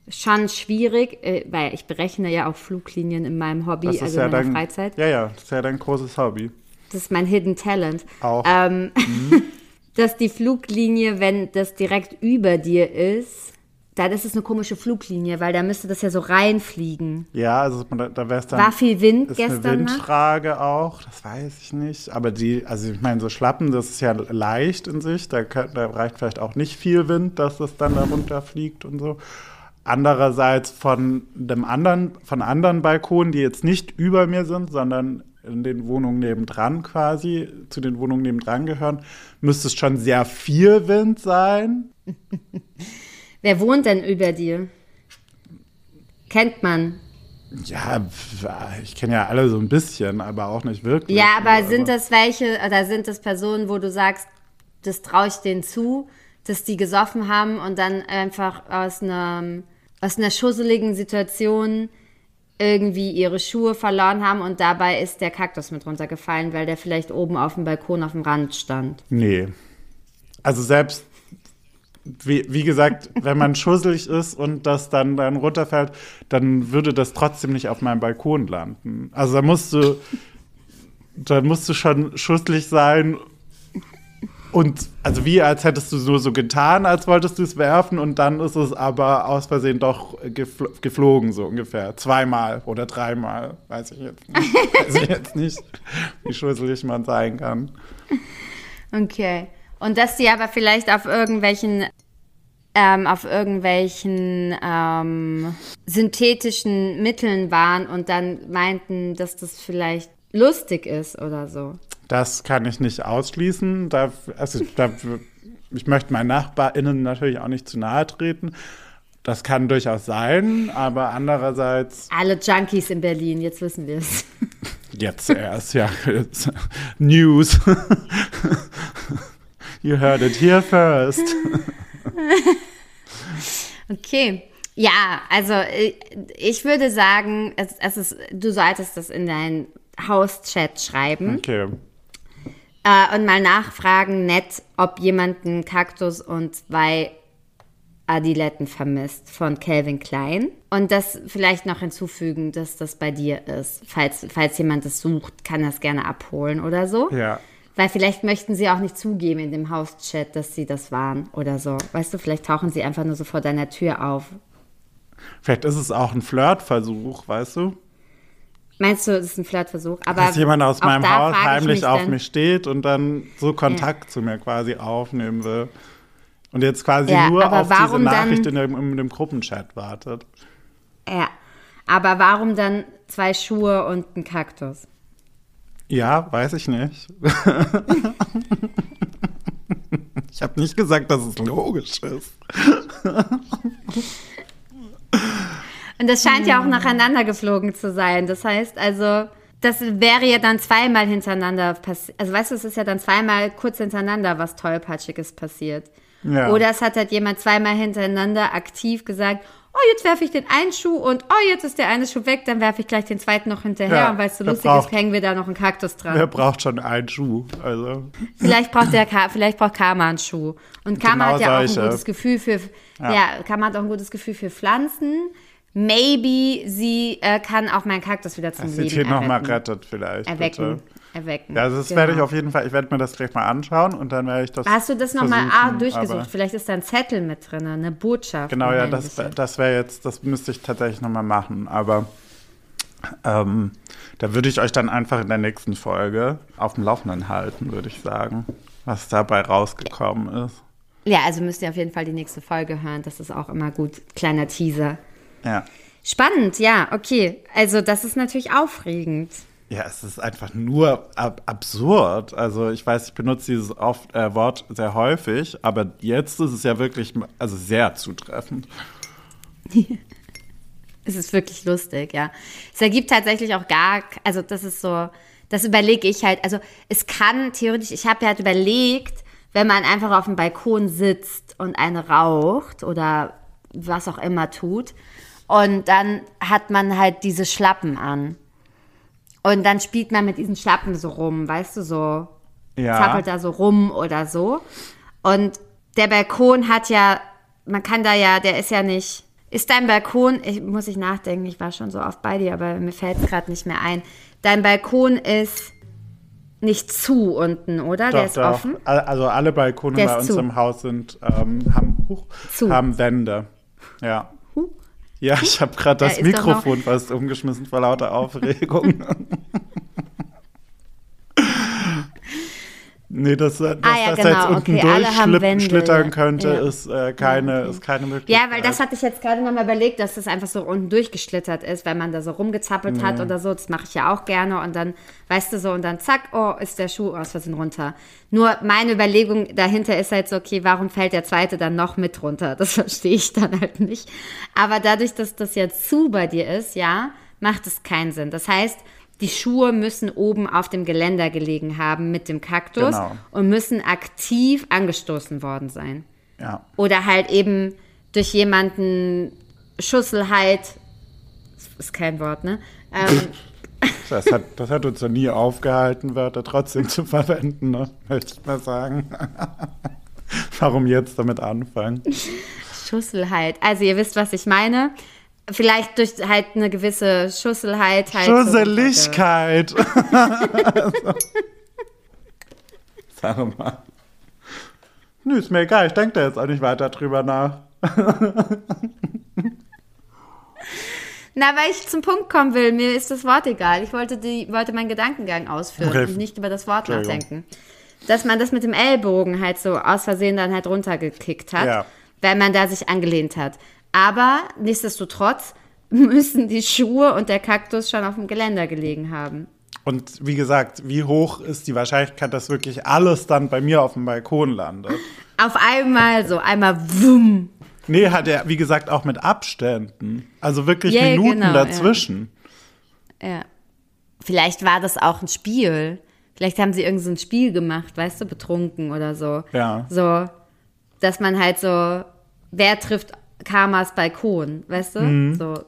schon schwierig, äh, weil ich berechne ja auch Fluglinien in meinem Hobby, Das ist also ja in meiner dein, Freizeit. Ja, ja, das ist ja dein großes Hobby. Das ist mein Hidden Talent. Auch. Ähm, dass die Fluglinie, wenn das direkt über dir ist, dann ist es eine komische Fluglinie, weil da müsste das ja so reinfliegen. Ja, also da, da wäre es dann. War viel Wind ist gestern eine Nacht? Windfrage auch, das weiß ich nicht. Aber die, also ich meine, so Schlappen, das ist ja leicht in sich. Da, kann, da reicht vielleicht auch nicht viel Wind, dass das dann da runterfliegt und so. Andererseits von dem anderen, von anderen Balkonen, die jetzt nicht über mir sind, sondern in den Wohnungen nebendran quasi, zu den Wohnungen nebendran gehören, müsste es schon sehr viel Wind sein. Wer wohnt denn über dir? Kennt man. Ja, ich kenne ja alle so ein bisschen, aber auch nicht wirklich. Ja, aber Also, sind das welche, oder sind das Personen, wo du sagst, das traue ich denen zu, dass die gesoffen haben und dann einfach aus einer, aus einer schusseligen Situation irgendwie ihre Schuhe verloren haben und dabei ist der Kaktus mit runtergefallen, weil der vielleicht oben auf dem Balkon auf dem Rand stand. Nee. Also selbst, wie, wie gesagt, wenn man schusselig ist und das dann, dann runterfällt, dann würde das trotzdem nicht auf meinem Balkon landen. Also da musst du, da musst du schon schusselig sein und also wie als hättest du nur so getan, als wolltest du es werfen und dann ist es aber aus Versehen doch gefl geflogen, so ungefähr. Zweimal oder dreimal, weiß ich jetzt nicht. weiß ich jetzt nicht, wie schusselig man sein kann. Okay. Und dass die aber vielleicht auf irgendwelchen, ähm, auf irgendwelchen ähm, synthetischen Mitteln waren und dann meinten, dass das vielleicht lustig ist oder so. Das kann ich nicht ausschließen. Da, also, da, ich möchte meinen NachbarInnen natürlich auch nicht zu nahe treten. Das kann durchaus sein, aber andererseits Alle Junkies in Berlin, jetzt wissen wir es. jetzt erst, ja, jetzt, News. you heard it here first. Okay. Ja, also äh, ich würde sagen, es, es ist, du solltest das in deinen Hauschat schreiben. Okay. Äh, und mal nachfragen, nett, ob jemand einen Kaktus und zwei Adiletten vermisst von Calvin Klein. Und das vielleicht noch hinzufügen, dass das bei dir ist. Falls, falls jemand das sucht, kann das gerne abholen oder so. Ja. Weil vielleicht möchten sie auch nicht zugeben in dem Hauschat, dass sie das waren oder so. Weißt du, vielleicht tauchen sie einfach nur so vor deiner Tür auf. Vielleicht ist es auch ein Flirtversuch, weißt du? Meinst du, das ist ein Flirtversuch? Aber Dass jemand aus meinem Haus heimlich auf dann- mich steht und dann so Kontakt zu mir quasi aufnehmen will. Und jetzt quasi Ja, nur auf diese warum dann- Nachricht in dem, in dem Gruppenchat wartet. Ja. Aber warum dann zwei Schuhe und ein Kaktus? Ja, weiß ich nicht. ich habe nicht gesagt, dass es logisch ist. Und das scheint ja auch nacheinander geflogen zu sein. Das heißt also, das wäre ja dann zweimal hintereinander passiert. Also weißt du, es ist ja dann zweimal kurz hintereinander was Tollpatschiges passiert. Ja. Oder es hat halt jemand zweimal hintereinander aktiv gesagt, oh, jetzt werfe ich den einen Schuh und oh, jetzt ist der eine Schuh weg, dann werfe ich gleich den zweiten noch hinterher Ja, und weil es so lustig braucht- ist, hängen wir da noch einen Kaktus dran. Wer braucht schon einen Schuh? Also, Vielleicht braucht der Ka vielleicht braucht Karma einen Schuh. Und Karma Genau hat ja auch ein gutes Gefühl für ja. Ja. Karma hat auch ein gutes Gefühl für Pflanzen. Maybe sie äh, kann auch meinen Kaktus wieder zum dass sie Leben hier nochmal erwecken. rettet vielleicht. erwecken. Bitte. Erwecken. Ja, also das Genau. werde ich auf jeden Fall, ich werde mir das gleich mal anschauen und dann werde ich das Hast du das nochmal versuchen, durchgesucht? Vielleicht ist da ein Zettel mit drin, eine Botschaft. Genau, ja, das, das wäre jetzt, das müsste ich tatsächlich nochmal machen, aber ähm, da würde ich euch dann einfach in der nächsten Folge auf dem Laufenden halten, würde ich sagen, was dabei rausgekommen ist. Ja, also müsst ihr auf jeden Fall die nächste Folge hören. Das ist auch immer gut. Kleiner Teaser. Ja. Spannend, ja, okay. Also das ist natürlich aufregend. Ja, es ist einfach nur ab absurd. Also ich weiß, ich benutze dieses oft, äh, Wort sehr häufig, aber jetzt ist es ja wirklich also sehr zutreffend. Es ist wirklich lustig, ja. Es ergibt tatsächlich auch gar, also das ist so, das überlege ich halt. Also es kann theoretisch, ich habe ja halt überlegt, wenn man einfach auf dem Balkon sitzt und eine raucht oder was auch immer tut und dann hat man halt diese Schlappen an. Und dann spielt man mit diesen Schlappen so rum, weißt du, so Ja. zappelt da so rum oder so. Und der Balkon hat ja, man kann da ja, der ist ja nicht. Ist dein Balkon, ich muss ich nachdenken, ich war schon so oft bei dir, aber mir fällt es gerade nicht mehr ein. Dein Balkon ist nicht zu unten, oder? der ist offen. Al- Also alle Balkone bei uns zu. im Haus sind, ähm, haben, huch, haben Wände. Ja. Ja, ich habe gerade das Mikrofon fast umgeschmissen vor lauter Aufregung. nee, dass, dass Ah, ja, das genau, jetzt unten okay, durchschlittern ja. könnte, Ja. ist, äh, keine, ist keine Möglichkeit. Ja, weil das hatte ich jetzt gerade nochmal überlegt, dass das einfach so unten durchgeschlittert ist, weil man da so rumgezappelt hat oder so. Das mache ich ja auch gerne. Und dann, weißt du so, und dann zack, oh, ist der Schuh aus Versehen runter. Nur meine Überlegung dahinter ist halt so, okay, warum fällt der zweite dann noch mit runter? Das verstehe ich dann halt nicht. Aber dadurch, dass das jetzt zu bei dir ist, ja, macht es keinen Sinn. Das heißt, die Schuhe müssen oben auf dem Geländer gelegen haben mit dem Kaktus Genau. und müssen aktiv angestoßen worden sein. Ja. Oder halt eben durch jemanden Schusselheit, ist kein Wort, ne? Ähm, Das hat, das hat uns noch nie aufgehalten, Wörter trotzdem zu verwenden, ne? möchte ich mal sagen. Warum jetzt damit anfangen? Schusselheit. Also ihr wisst, was ich meine. Vielleicht durch halt eine gewisse Schusselheit halt. so Schusseligkeit. Sag mal. Nö, ist mir egal. Ich denke da jetzt auch nicht weiter drüber nach. Na, weil ich zum Punkt kommen will, mir ist das Wort egal. Ich wollte, die, wollte meinen Gedankengang ausführen Okay. und nicht über das Wort nachdenken. Dass man das mit dem Ellbogen halt so aus Versehen dann halt runtergekickt hat, Ja. weil man da sich angelehnt hat. Aber nichtsdestotrotz müssen die Schuhe und der Kaktus schon auf dem Geländer gelegen haben. Und wie gesagt, wie hoch ist die Wahrscheinlichkeit, dass wirklich alles dann bei mir auf dem Balkon landet? Auf einmal so, einmal wumm. Nee, hat er, wie gesagt, auch mit Abständen. Also wirklich Ja, Minuten genau, ja. dazwischen. Ja. Vielleicht war das auch ein Spiel. Vielleicht haben sie irgend so ein Spiel gemacht, weißt du, betrunken oder so. Ja. So, dass man halt so, wer trifft Karmas Balkon, weißt du? Mhm. So,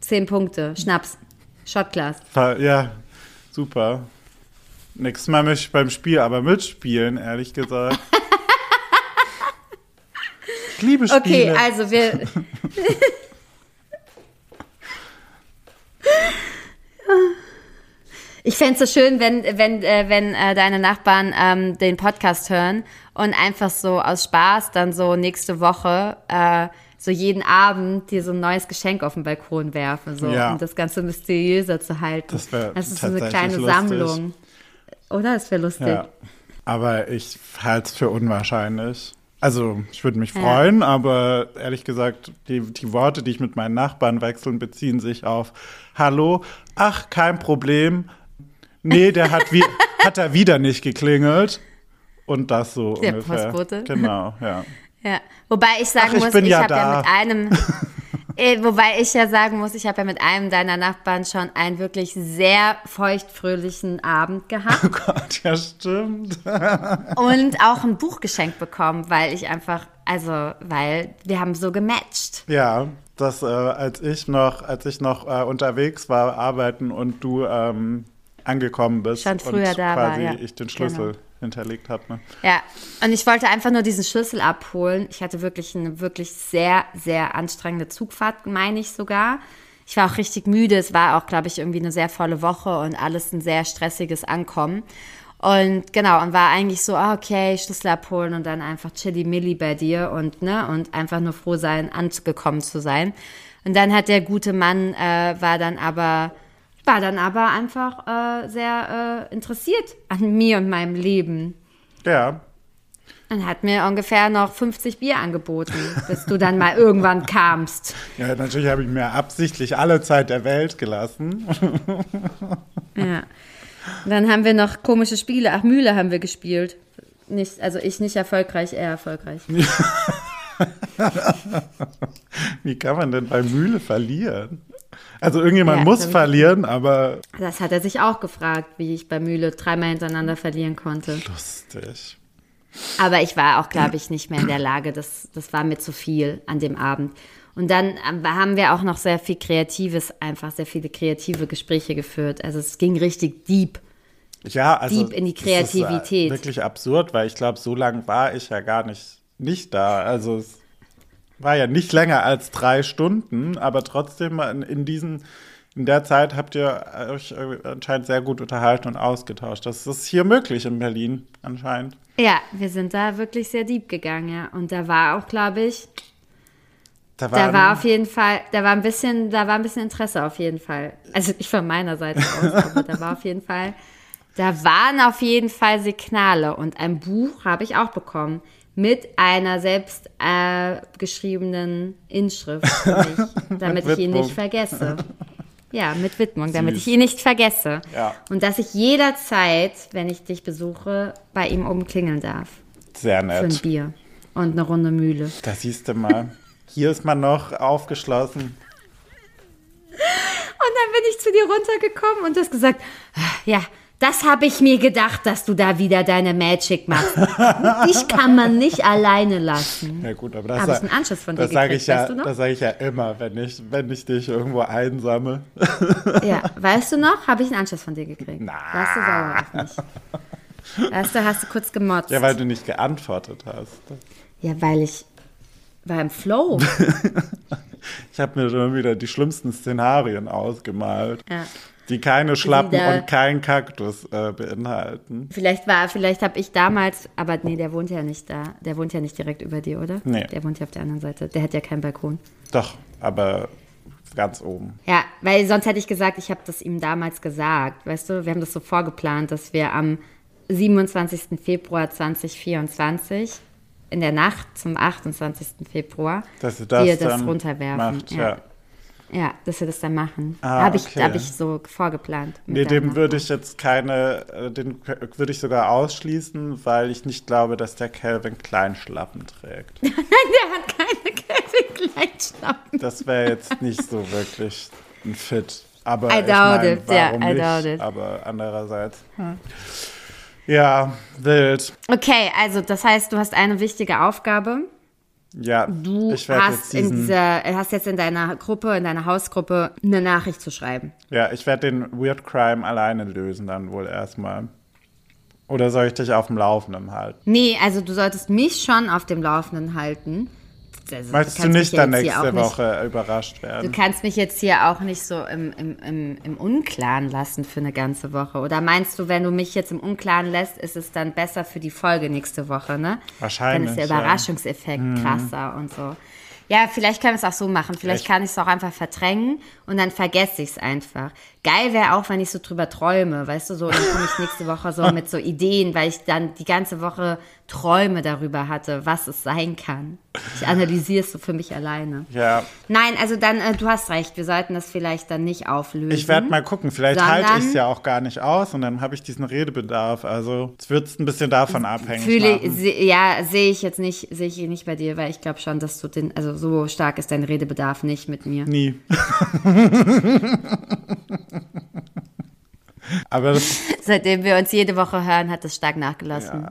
zehn Punkte, Schnaps, Shotglas. Ja, super. Nächstes Mal möchte ich beim Spiel aber mitspielen, ehrlich gesagt. Ich liebe Spiele. Okay, also wir. Ich fände es so schön, wenn, wenn, äh, wenn äh, deine Nachbarn ähm, den Podcast hören und einfach so aus Spaß dann so nächste Woche äh, so jeden Abend dir so ein neues Geschenk auf den Balkon werfen, so, Ja. um das Ganze mysteriöser zu halten. Das wär ist so eine kleine lustig. Sammlung. Oder? Das wäre lustig. Ja. Aber ich halte es für unwahrscheinlich. Also, ich würde mich freuen, aber ehrlich gesagt, die, die Worte, die ich mit meinen Nachbarn wechseln, beziehen sich auf Hallo, ach, kein Problem. Nee, der hat, wie, hat er wieder nicht geklingelt. Und das so Der ungefähr. Postbote. Genau, ja. Ja, wobei ich sagen Ach, ich muss, ich ja habe ja mit einem, Äh, Wobei ich ja sagen muss, ich habe ja mit einem deiner Nachbarn schon einen wirklich sehr feuchtfröhlichen Abend gehabt Oh Gott, ja, stimmt. und auch ein Buch geschenkt bekommen, weil ich einfach, also, weil wir haben so gematcht. Ja, das, äh, als ich noch, als ich noch äh, unterwegs war, arbeiten und du ähm, angekommen bist Schon früher und da war, quasi ja. ich den Schlüssel Genau. Hinterlegt habe. Ne? Ja, und ich wollte einfach nur diesen Schlüssel abholen. Ich hatte wirklich eine wirklich sehr, sehr anstrengende Zugfahrt, meine ich sogar. Ich war auch richtig müde. Es war auch, glaube ich, irgendwie eine sehr volle Woche und alles ein sehr stressiges Ankommen. Und genau, und war eigentlich so, ah, okay, Schlüssel abholen und dann einfach chilly milli bei dir und, ne, und einfach nur froh sein, angekommen zu sein. Und dann hat der gute Mann, äh, war dann aber, war dann aber einfach äh, sehr äh, interessiert an mir und meinem Leben. Ja, Und hat mir ungefähr noch 50 Bier angeboten, bis du dann mal irgendwann kamst. ja, natürlich habe ich mir absichtlich alle Zeit der Welt gelassen. Ja. Und dann haben wir noch komische Spiele. Ach, Mühle haben wir gespielt. Nicht, also ich nicht erfolgreich, er erfolgreich. Wie kann man denn bei Mühle verlieren? Also irgendjemand Ja, muss verlieren, aber Das hat er sich auch gefragt, wie ich bei Mühle dreimal hintereinander verlieren konnte. lustig. Aber ich war auch, glaube ich, nicht mehr in der Lage. Das, das war mir zu viel an dem Abend. Und dann ähm, haben wir auch noch sehr viel Kreatives, einfach sehr viele kreative Gespräche geführt. Also es ging richtig deep. Ja, also Deep in die das ist, äh, Kreativität. wirklich absurd, weil ich glaube, so lange war ich ja gar nicht, nicht da. Also es war ja nicht länger als drei Stunden, aber trotzdem in, in diesen, in der Zeit habt ihr euch anscheinend sehr gut unterhalten und ausgetauscht. Das ist hier möglich in Berlin anscheinend. Ja, wir sind da wirklich sehr deep gegangen, ja. Und da war auch, glaube ich, Da, Da war auf jeden Fall, da war ein bisschen, da war ein bisschen Interesse auf jeden Fall. Also nicht von meiner Seite aus, aber da war auf jeden Fall, da waren auf jeden Fall Signale und ein Buch habe ich auch bekommen mit einer selbst äh, geschriebenen Inschrift für mich, damit ich ihn nicht vergesse. Ja, mit Widmung, damit Süß. ich ihn nicht vergesse. Ja. Und dass ich jederzeit, wenn ich dich besuche, bei ihm oben klingeln darf. sehr Für ein nett. Bier und eine Runde Mühle. Da siehst du mal. Hier ist man noch aufgeschlossen. Und dann bin ich zu dir runtergekommen und hast gesagt, ja, das habe ich mir gedacht, dass du da wieder deine Magic machst. Dich kann man nicht alleine lassen. Ja gut, aber das, Habe ich einen Anschluss von dir das gekriegt, ich ja, weißt du noch? das sage ich ja immer, wenn ich, wenn ich dich irgendwo einsammle. Ja, weißt du noch? Habe ich einen Anschluss von dir gekriegt. Na. Warst du sauer auf mich? Weißt du, hast du kurz gemotzt. Ja, weil du nicht geantwortet hast. Ja, weil ich war im Flow. Ich habe mir schon wieder die schlimmsten Szenarien ausgemalt, Ja. Die keine Schlappen Wieder- und keinen Kaktus äh, beinhalten. Vielleicht war, vielleicht habe ich damals, aber nee, der wohnt ja nicht da. Der wohnt ja nicht direkt über dir, oder? Nee. Der wohnt ja auf der anderen Seite. Der hat ja keinen Balkon. Doch, aber ganz oben. Ja, weil sonst hätte ich gesagt, ich habe das ihm damals gesagt. Weißt du, wir haben das so vorgeplant, dass wir am 27. Februar 2024 in der Nacht zum 28. Februar Dass du das dir das runterwerfen. macht, ja. ja. Ja, dass wir das dann machen. Ah, habe ich, okay. hab ich so vorgeplant. Nee, dem würde ich jetzt keine, äh, den würde ich sogar ausschließen, weil ich nicht glaube, dass der Calvin Kleinschlappen trägt. Nein, der hat keine Kevin Kleinschnappen. Das wäre jetzt nicht so wirklich ein Fit. Aber I ich doubt mein, it, warum I nicht? doubt it. Aber andererseits. Ja, wild. Okay, also das heißt, du hast eine wichtige Aufgabe. Ja, Du hast, jetzt in dieser, hast jetzt in deiner Gruppe, in deiner Hausgruppe eine Nachricht zu schreiben. ja, ich werde den Weird Crime alleine lösen dann wohl erstmal. Oder soll ich dich auf dem Laufenden halten? Nee, also du solltest mich schon auf dem Laufenden halten. Also, Möchtest du kannst nicht dann nächste auch nicht- Woche überrascht Du werden? kannst mich jetzt hier auch nicht so im, im, im, im Unklaren lassen für eine ganze Woche. Oder meinst du, wenn du mich jetzt im Unklaren lässt, ist es dann besser für die Folge nächste Woche, ne? Wahrscheinlich, Dann ist der ja. Mhm. Überraschungseffekt krasser und so. Ja, vielleicht können wir es auch so machen. Vielleicht Echt? kann ich es auch einfach verdrängen und dann vergesse ich es einfach. Geil wäre auch, wenn ich so drüber träume, weißt du, so, dann komme ich nächste Woche so mit so Ideen, weil ich dann die ganze Woche Träume darüber hatte, was es sein kann. Ich analysiere es so für mich alleine. Ja, Nein, also dann, äh, du hast recht, wir sollten das vielleicht dann nicht auflösen. ich werde mal gucken. Vielleicht halte ich es ja auch gar nicht aus und dann habe ich diesen Redebedarf. Also es wird ein bisschen davon abhängig Fühle, se, ja, sehe ich jetzt nicht, sehe ich nicht bei dir, weil ich glaube schon, dass du den, also so stark ist dein Redebedarf nicht mit mir. Nie. Aber das, Seitdem wir uns jede Woche hören, hat es stark nachgelassen.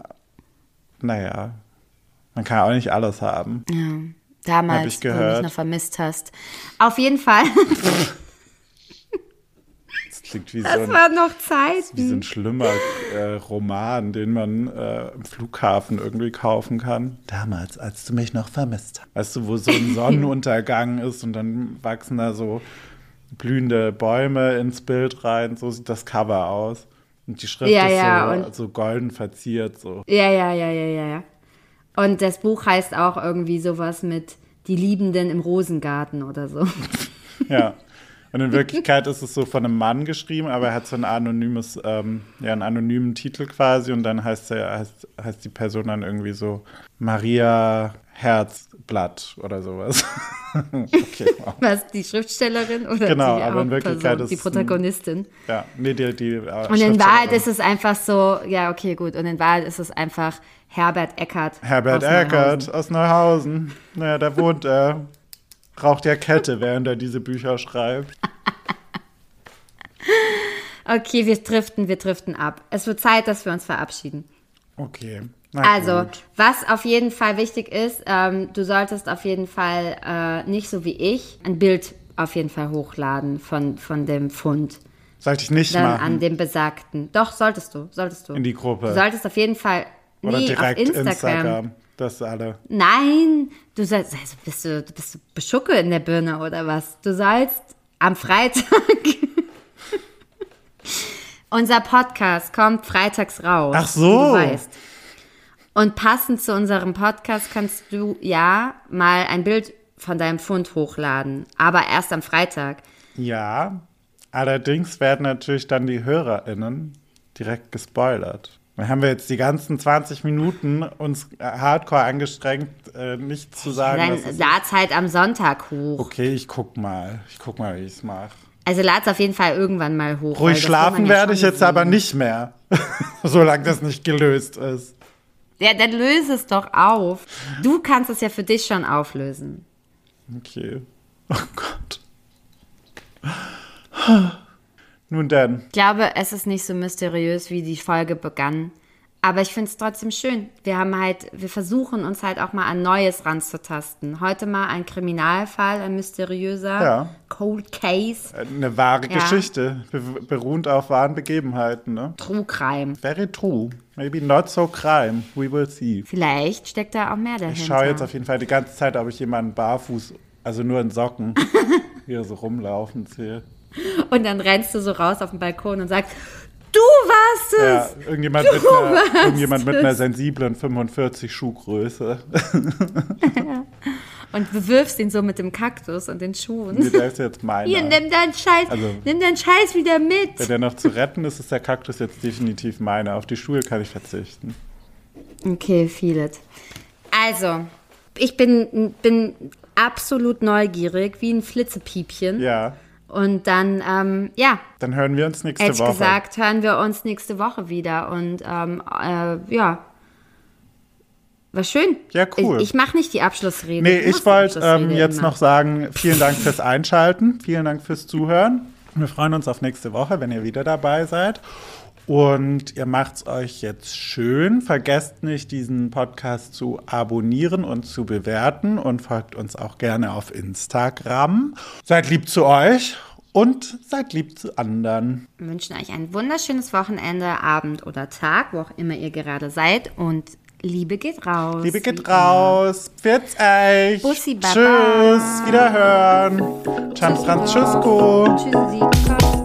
naja, man kann auch nicht alles haben. Damals, Hab ich wo du mich noch vermisst hast. Auf jeden Fall, Das klingt wie so das ein, war noch wie so Zeit. ein schlimmer äh, Roman, den man äh, im Flughafen irgendwie kaufen kann. Damals, als du mich noch vermisst hast. Weißt du, wo so ein Sonnenuntergang ist und dann wachsen da so blühende Bäume ins Bild rein. So sieht das Cover aus. Und die Schrift Ja, ist ja, so, so golden verziert. So. Ja, ja, ja, ja, ja, ja. Und das Buch heißt auch irgendwie sowas mit Die Liebenden im Rosengarten oder so. Ja. Und in Wirklichkeit ist es so von einem Mann geschrieben, aber er hat so ein anonymes, ähm, ja, einen anonymen Titel quasi und dann heißt er, heißt, heißt die Person dann irgendwie so Maria Herzblatt oder sowas. okay, wow. Was, die Schriftstellerin oder Genau, die aber in Wirklichkeit ist die Protagonistin? Ja, nee, die, die äh, Und in. Wahrheit ist es einfach so, ja, okay, gut. Und in Wahrheit ist es einfach Herbert Eckert. Herbert aus Eckert Neuhausen. aus Neuhausen. Naja, da wohnt er. Raucht ja Kette, während er diese Bücher schreibt. Okay, wir driften, wir driften ab. Es wird Zeit, dass wir uns verabschieden. Okay. Also, was auf jeden Fall wichtig ist, ähm, du solltest auf jeden Fall äh, nicht so wie ich ein Bild auf jeden Fall hochladen von, von dem Fund. Sollte ich nicht Dann machen. an dem besagten. Doch, solltest du, solltest du. In die Gruppe. Du solltest auf jeden Fall. Oder nee, direkt auf Instagram. Instagram. Das alle. Nein, du sollst, also bist du, bist du Beschucke in der Birne oder was? Du sollst am Freitag. Unser Podcast kommt freitags raus. Ach so. Du weißt. Und passend zu unserem Podcast kannst du ja mal ein Bild von deinem Fund hochladen, aber erst am Freitag. Ja, allerdings werden natürlich dann die HörerInnen direkt gespoilert. Wir haben wir jetzt die ganzen 20 Minuten uns hardcore angestrengt, äh, nicht zu sagen, Dann lad's halt am Sonntag hoch. Okay, ich guck mal. Ich guck mal, wie ich es mache. Also lad's auf jeden Fall irgendwann mal hoch. Ruhig schlafen werde ich jetzt sehen. aber nicht mehr, solange das nicht gelöst ist. Ja, dann löse es doch auf. Du kannst es ja für dich schon auflösen. Okay. Oh Gott. Nun denn. Ich glaube, es ist nicht so mysteriös, wie die Folge begann. Aber ich finde es trotzdem schön. Wir haben halt, wir versuchen uns halt auch mal an Neues ranzutasten. Heute mal ein Kriminalfall, ein mysteriöser Ja. Cold Case, Eine wahre Ja. Geschichte, be beruhend auf wahren Begebenheiten, ne? True Crime. Very true. Maybe not so crime. We will see. Vielleicht steckt da auch mehr dahinter. Ich schaue jetzt auf jeden Fall die ganze Zeit, ob ich jemanden barfuß, also nur in Socken, hier so rumlaufen sehe. Und dann rennst du so raus auf den Balkon und sagst, du warst Ja, es. irgendjemand, mit einer, irgendjemand mit einer sensiblen 45 Schuhgröße. Und bewirfst ihn so mit dem Kaktus und den Schuhen. Nee, der ist jetzt meiner. Hier, nimm deinen Scheiß, Also- nimm deinen Scheiß wieder mit. Wenn der noch zu retten ist, ist der Kaktus jetzt definitiv meiner. Auf die Schuhe kann ich verzichten. Okay, feel it. Also, ich bin, bin absolut neugierig, wie ein Flitzepiepchen. Ja, Und dann, ähm, ja, dann hören wir uns nächste ehrlich Woche. gesagt, hören wir uns nächste Woche wieder. Und ähm, äh, ja, war schön. Ja, cool. Ich, ich mache nicht die Abschlussrede. Nee, ich wollte ähm, jetzt immer. noch sagen, vielen Dank fürs Einschalten, vielen Dank fürs Zuhören. Wir freuen uns auf nächste Woche, wenn ihr wieder dabei seid. Und ihr macht's euch jetzt schön. Vergesst nicht, diesen Podcast zu abonnieren und zu bewerten und folgt uns auch gerne auf Instagram. Seid lieb zu euch und seid lieb zu anderen. Wir wünschen euch ein wunderschönes Wochenende, Abend oder Tag, wo auch immer ihr gerade seid. Und Liebe geht raus. Liebe geht immer. raus. Pfiat's euch. Bussi, Baba. Tschüss. Wiederhören. San Francisco. Tschüssi.